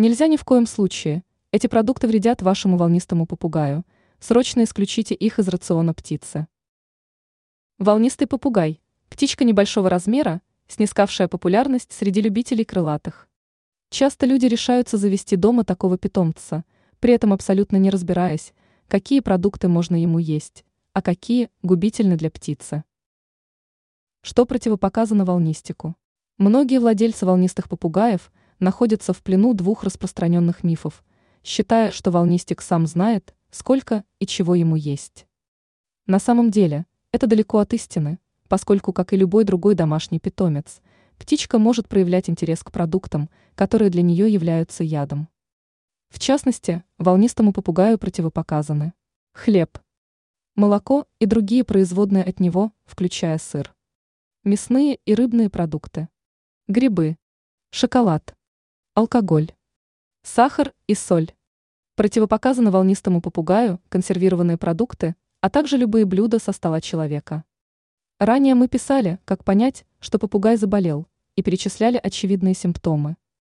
Нельзя ни в коем случае. Эти продукты вредят вашему волнистому попугаю. Срочно исключите их из рациона птицы. Волнистый попугай – птичка небольшого размера, снискавшая популярность среди любителей крылатых. Часто люди решаются завести дома такого питомца, при этом абсолютно не разбираясь, какие продукты можно ему есть, а какие губительны для птицы. Что противопоказано волнистику? Многие владельцы волнистых попугаев находятся в плену двух распространенных мифов, считая, что волнистик сам знает, сколько и чего ему есть. На самом деле, это далеко от истины, поскольку, как и любой другой домашний питомец, птичка может проявлять интерес к продуктам, которые для нее являются ядом. В частности, волнистому попугаю противопоказаны хлеб, молоко и другие производные от него, включая сыр, мясные и рыбные продукты, грибы, шоколад, алкоголь, сахар и соль. Противопоказаны волнистому попугаю консервированные продукты, а также любые блюда со стола человека. Ранее мы писали, как понять, что попугай заболел, и перечисляли очевидные симптомы.